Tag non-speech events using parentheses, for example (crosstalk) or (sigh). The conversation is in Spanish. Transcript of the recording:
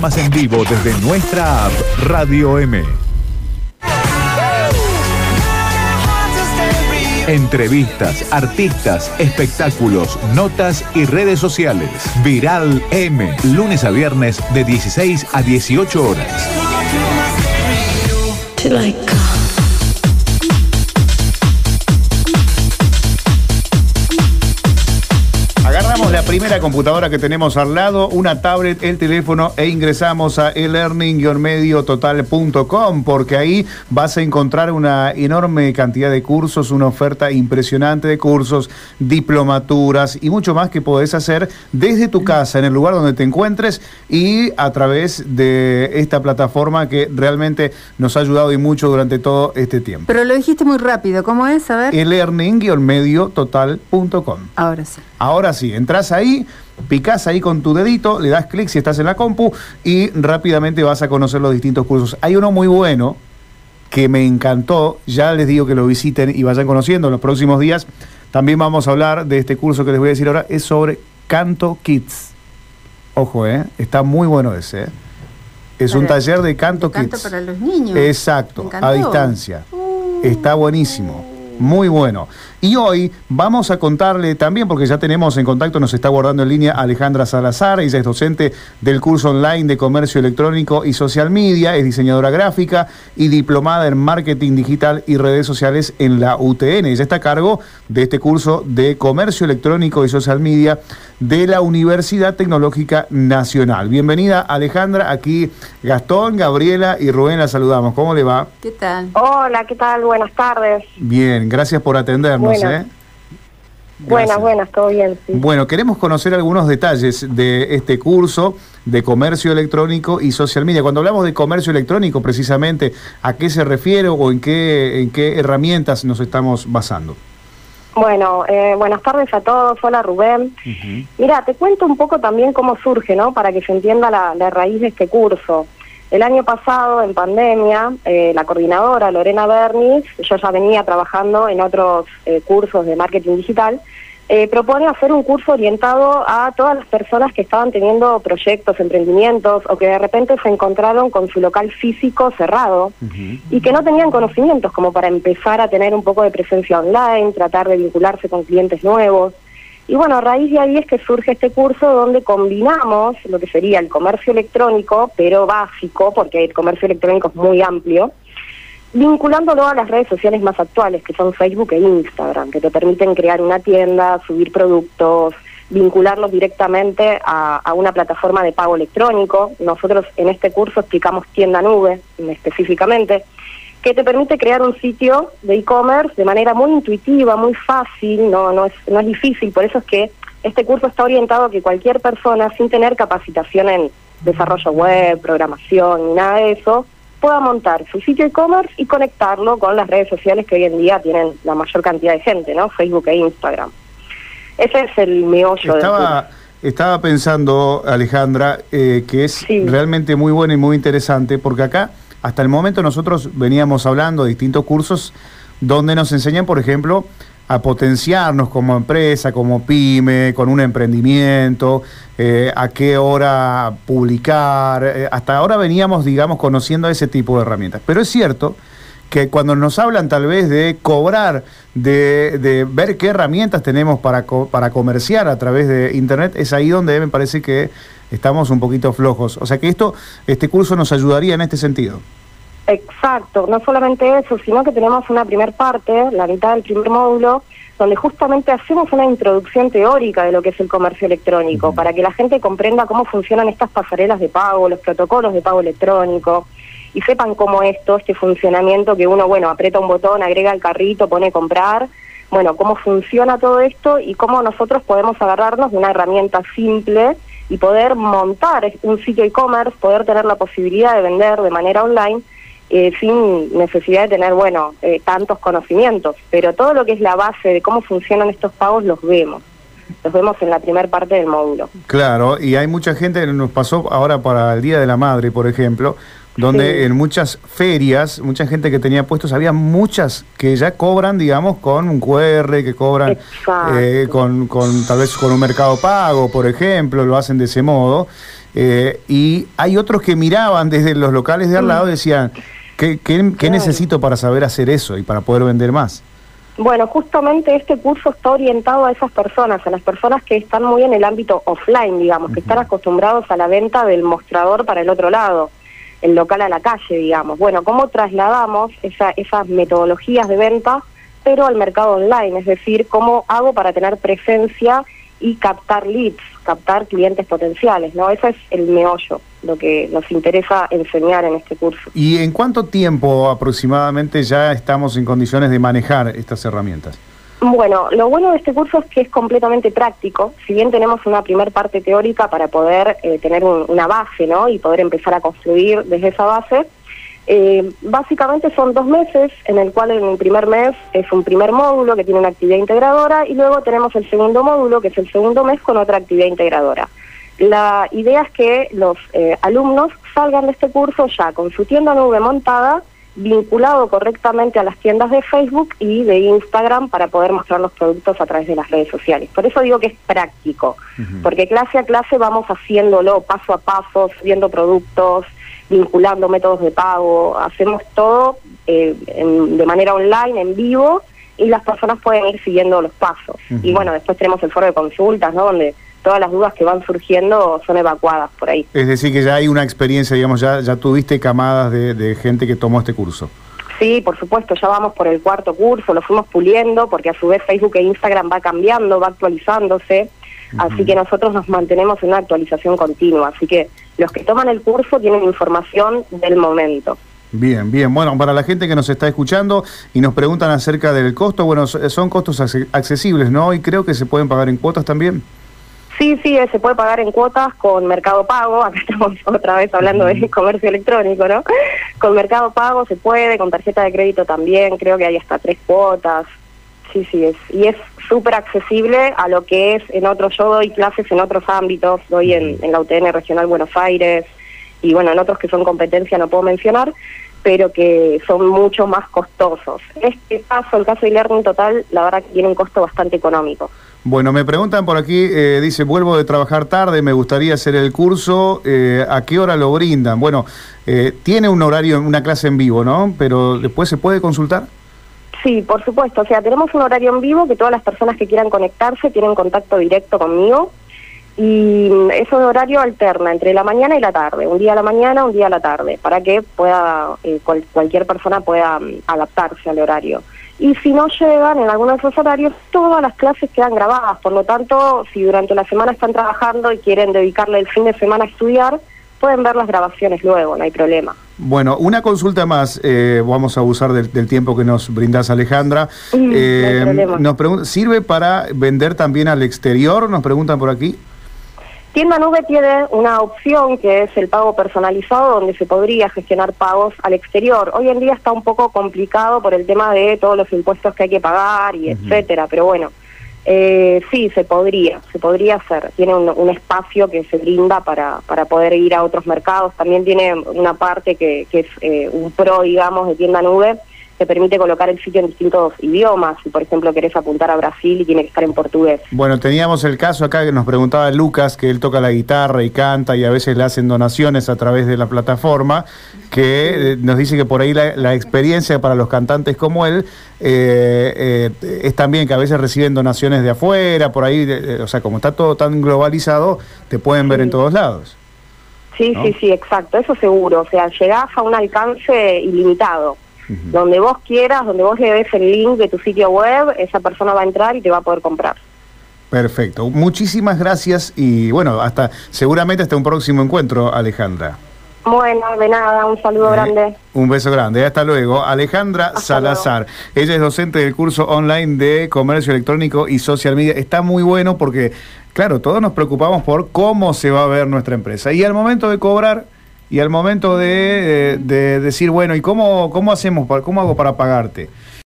programas en vivo desde nuestra app Radio M. Entrevistas, artistas, espectáculos, notas y redes sociales. Viral M, lunes a viernes de 16 a 18 horas. Primera computadora que tenemos al lado, una tablet, el teléfono e ingresamos a elearning-mediototal.com porque ahí vas a encontrar una enorme cantidad de cursos, una oferta impresionante de cursos, diplomaturas y mucho más que podés hacer desde tu casa, en el lugar donde te encuentres y a través de esta plataforma que realmente nos ha ayudado y mucho durante todo este tiempo. Pero lo dijiste muy rápido, ¿cómo es? A ver. elearning-mediototal.com. Ahora sí. Ahora sí, entras ahí, picás ahí con tu dedito, le das clic si estás en la compu y rápidamente vas a conocer los distintos cursos. Hay uno muy bueno que me encantó, ya les digo que lo visiten y vayan conociendo en los próximos días. También vamos a hablar de este curso que les voy a decir ahora, es sobre Canto Kids. Ojo, ¿eh? está muy bueno ese. ¿eh? Es un taller de Canto Canto Kids. para los niños. Exacto, a distancia. Está buenísimo. Muy bueno. Y hoy vamos a contarle también, porque ya tenemos en contacto, nos está guardando en línea Alejandra Salazar, ella es docente del curso online de comercio electrónico y social media, es diseñadora gráfica y diplomada en marketing digital y redes sociales en la UTN. Ella está a cargo de este curso de comercio electrónico y social media de la Universidad Tecnológica Nacional. Bienvenida Alejandra, aquí Gastón, Gabriela y Rubén la saludamos. ¿Cómo le va? ¿Qué tal? Hola, ¿qué tal? Buenas tardes. Bien, gracias por atendernos. Buenas. ¿eh? Buenas, buenas, todo bien, sí. Bueno, queremos conocer algunos detalles de este curso de comercio electrónico y social media. Cuando hablamos de comercio electrónico, precisamente, ¿a qué se refiere o en qué, en qué herramientas nos estamos basando? Bueno, eh, buenas tardes a todos. Hola, Rubén. Mira, te cuento un poco también cómo surge, ¿no? Para que se entienda la, la raíz de este curso. El año pasado, en pandemia, eh, la coordinadora Lorena Bernis, yo ya venía trabajando en otros eh, cursos de marketing digital, eh, propone hacer un curso orientado a todas las personas que estaban teniendo proyectos, emprendimientos o que de repente se encontraron con su local físico cerrado y que no tenían conocimientos como para empezar a tener un poco de presencia online, tratar de vincularse con clientes nuevos. Y bueno, a raíz de ahí es que surge este curso donde combinamos lo que sería el comercio electrónico, pero básico, porque el comercio electrónico es muy amplio, vinculándolo a las redes sociales más actuales, que son Facebook e Instagram, que te permiten crear una tienda, subir productos, vincularlos directamente a, una plataforma de pago electrónico. Nosotros en este curso explicamos tienda nube específicamente, que te permite crear un sitio de e-commerce de manera muy intuitiva, muy fácil, no, no, es, no es difícil, por eso es que este curso está orientado a que cualquier persona sin tener capacitación en desarrollo web, programación, ni nada de eso, pueda montar su sitio e-commerce y conectarlo con las redes sociales que hoy en día tienen la mayor cantidad de gente, ¿no? Facebook e Instagram. Ese es el meollo del curso. Estaba, estaba pensando, Alejandra, eh, que es Sí. realmente muy bueno y muy interesante, porque acá, hasta el momento, nosotros veníamos hablando de distintos cursos donde nos enseñan, por ejemplo, a potenciarnos como empresa, como pyme, con un emprendimiento, eh, a qué hora publicar. eh, hasta ahora veníamos, digamos, conociendo ese tipo de herramientas. Pero es cierto que cuando nos hablan tal vez de cobrar, de, ver qué herramientas tenemos para, para comerciar a través de Internet, es ahí donde me parece que estamos un poquito flojos. O sea que esto, este curso nos ayudaría en este sentido. Exacto, no solamente eso, sino que tenemos una primer parte, la mitad del primer módulo, donde justamente hacemos una introducción teórica de lo que es el comercio electrónico, para que la gente comprenda cómo funcionan estas pasarelas de pago, los protocolos de pago electrónico, y sepan cómo esto, este funcionamiento que uno, bueno, aprieta un botón, agrega el carrito, pone comprar, bueno, cómo funciona todo esto y cómo nosotros podemos agarrarnos de una herramienta simple y poder montar un sitio e-commerce, poder tener la posibilidad de vender de manera online eh, sin necesidad de tener, bueno, eh, tantos conocimientos. Pero todo lo que es la base de cómo funcionan estos pagos los vemos. Los vemos en la primera parte del módulo. Claro, y hay mucha gente, nos pasó ahora para el Día de la Madre, por ejemplo, donde Sí. en muchas ferias, mucha gente que tenía puestos, había muchas que ya cobran, digamos, con un QR, que cobran eh, con, con tal vez con un mercado pago, por ejemplo, lo hacen de ese modo. Eh, y hay otros que miraban desde los locales de al lado y decían, ¿qué, qué, necesito para saber hacer eso y para poder vender más? Bueno, justamente este curso está orientado a esas personas, a las personas que están muy en el ámbito offline, digamos, que están acostumbrados a la venta del mostrador para el otro lado, el local a la calle, digamos. Bueno, ¿cómo trasladamos esa, esas metodologías de venta, pero al mercado online? Es decir, ¿cómo hago para tener presencia y captar leads, captar clientes potenciales, ¿no? Ese es el meollo, lo que nos interesa enseñar en este curso. ¿Y en cuánto tiempo aproximadamente ya estamos en condiciones de manejar estas herramientas? Bueno, lo bueno de este curso es que es completamente práctico. Si bien tenemos una primer parte teórica para poder eh, tener una base, ¿no? Y poder empezar a construir desde esa base, eh, básicamente son dos meses en el cual en el primer mes es un primer módulo que tiene una actividad integradora y luego tenemos el segundo módulo que es el segundo mes con otra actividad integradora. La idea es que los eh, alumnos salgan de este curso ya con su tienda nube montada, vinculado correctamente a las tiendas de Facebook y de Instagram para poder mostrar los productos a través de las redes sociales. Por eso digo que es práctico, porque clase a clase vamos haciéndolo paso a paso, subiendo productos, vinculando métodos de pago, hacemos todo eh, de manera online, en vivo, y las personas pueden ir siguiendo los pasos. Y bueno, después tenemos el foro de consultas, ¿no? Donde todas las dudas que van surgiendo son evacuadas por ahí. Es decir, que ya hay una experiencia, digamos, ya, ya tuviste camadas de, gente que tomó este curso. Sí, por supuesto, ya vamos por el cuarto curso, lo fuimos puliendo, porque a su vez Facebook e Instagram va cambiando, va actualizándose, así que nosotros nos mantenemos en una actualización continua, así que los que toman el curso tienen información del momento. Bien, bien. Bueno, para la gente que nos está escuchando y nos preguntan acerca del costo, bueno, son costos accesibles, ¿no? Y creo que se pueden pagar en cuotas también. Sí, sí, se puede pagar en cuotas con Mercado Pago, (laughs) acá estamos otra vez hablando de comercio electrónico, ¿no? Con Mercado Pago se puede, con tarjeta de crédito también, creo que hay hasta tres cuotas. Sí, sí, es, y es súper accesible a lo que es en otros, yo doy clases en otros ámbitos, doy en, la UTN Regional Buenos Aires y bueno, en otros que son competencia no puedo mencionar, pero que son mucho más costosos. Este caso, el caso de Learning Total, la verdad que tiene un costo bastante económico. Bueno, me preguntan por aquí, eh, dice, vuelvo de trabajar tarde, me gustaría hacer el curso, eh, ¿a qué hora lo brindan? Bueno, eh, tiene un horario, una clase en vivo, ¿no? Pero después se puede consultar. Sí, por supuesto. O sea, tenemos un horario en vivo que todas las personas que quieran conectarse tienen contacto directo conmigo. Y ese horario alterna entre la mañana y la tarde, un día a la mañana, un día a la tarde, para que pueda eh, cualquier persona pueda mm, adaptarse al horario. Y si no llegan en alguno de esos horarios, todas las clases quedan grabadas. Por lo tanto, si durante la semana están trabajando y quieren dedicarle el fin de semana a estudiar, pueden ver las grabaciones luego, no hay problema. Bueno, una consulta más, eh, vamos a abusar del, tiempo que nos brindas Alejandra. Eh, nos ¿Sirve para vender también al exterior? Nos preguntan por aquí. Tienda Nube tiene una opción que es el pago personalizado donde se podría gestionar pagos al exterior. Hoy en día está un poco complicado por el tema de todos los impuestos que hay que pagar y etcétera, pero bueno, eh, sí, se podría, se podría hacer. Tiene un, espacio que se brinda para, para poder ir a otros mercados. También tiene una parte que, que es eh, un pro, digamos, de tienda nube, te permite colocar el sitio en distintos idiomas. Si, por ejemplo, querés apuntar a Brasil y tiene que estar en portugués. Bueno, teníamos el caso acá que nos preguntaba Lucas, que él toca la guitarra y canta y a veces le hacen donaciones a través de la plataforma, que eh, nos dice que por ahí la, experiencia para los cantantes como él eh, eh, es también que a veces reciben donaciones de afuera, por ahí, o sea, como está todo tan globalizado, te pueden ver en todos lados. Sí, sí, sí, exacto, eso seguro. O sea, llegás a un alcance ilimitado. Donde vos quieras, donde vos le des el link de tu sitio web, esa persona va a entrar y te va a poder comprar. Perfecto. Muchísimas gracias y bueno, hasta seguramente hasta un próximo encuentro, Alejandra. Bueno, de nada, un saludo eh, grande. Un beso grande, hasta luego. Alejandra Salazar, ella es docente del curso online de comercio electrónico y social media. Está muy bueno porque, claro, todos nos preocupamos por cómo se va a ver nuestra empresa. Y al momento de cobrar y al momento de, decir, bueno, ¿y cómo, cómo hacemos, cómo hago para pagarte?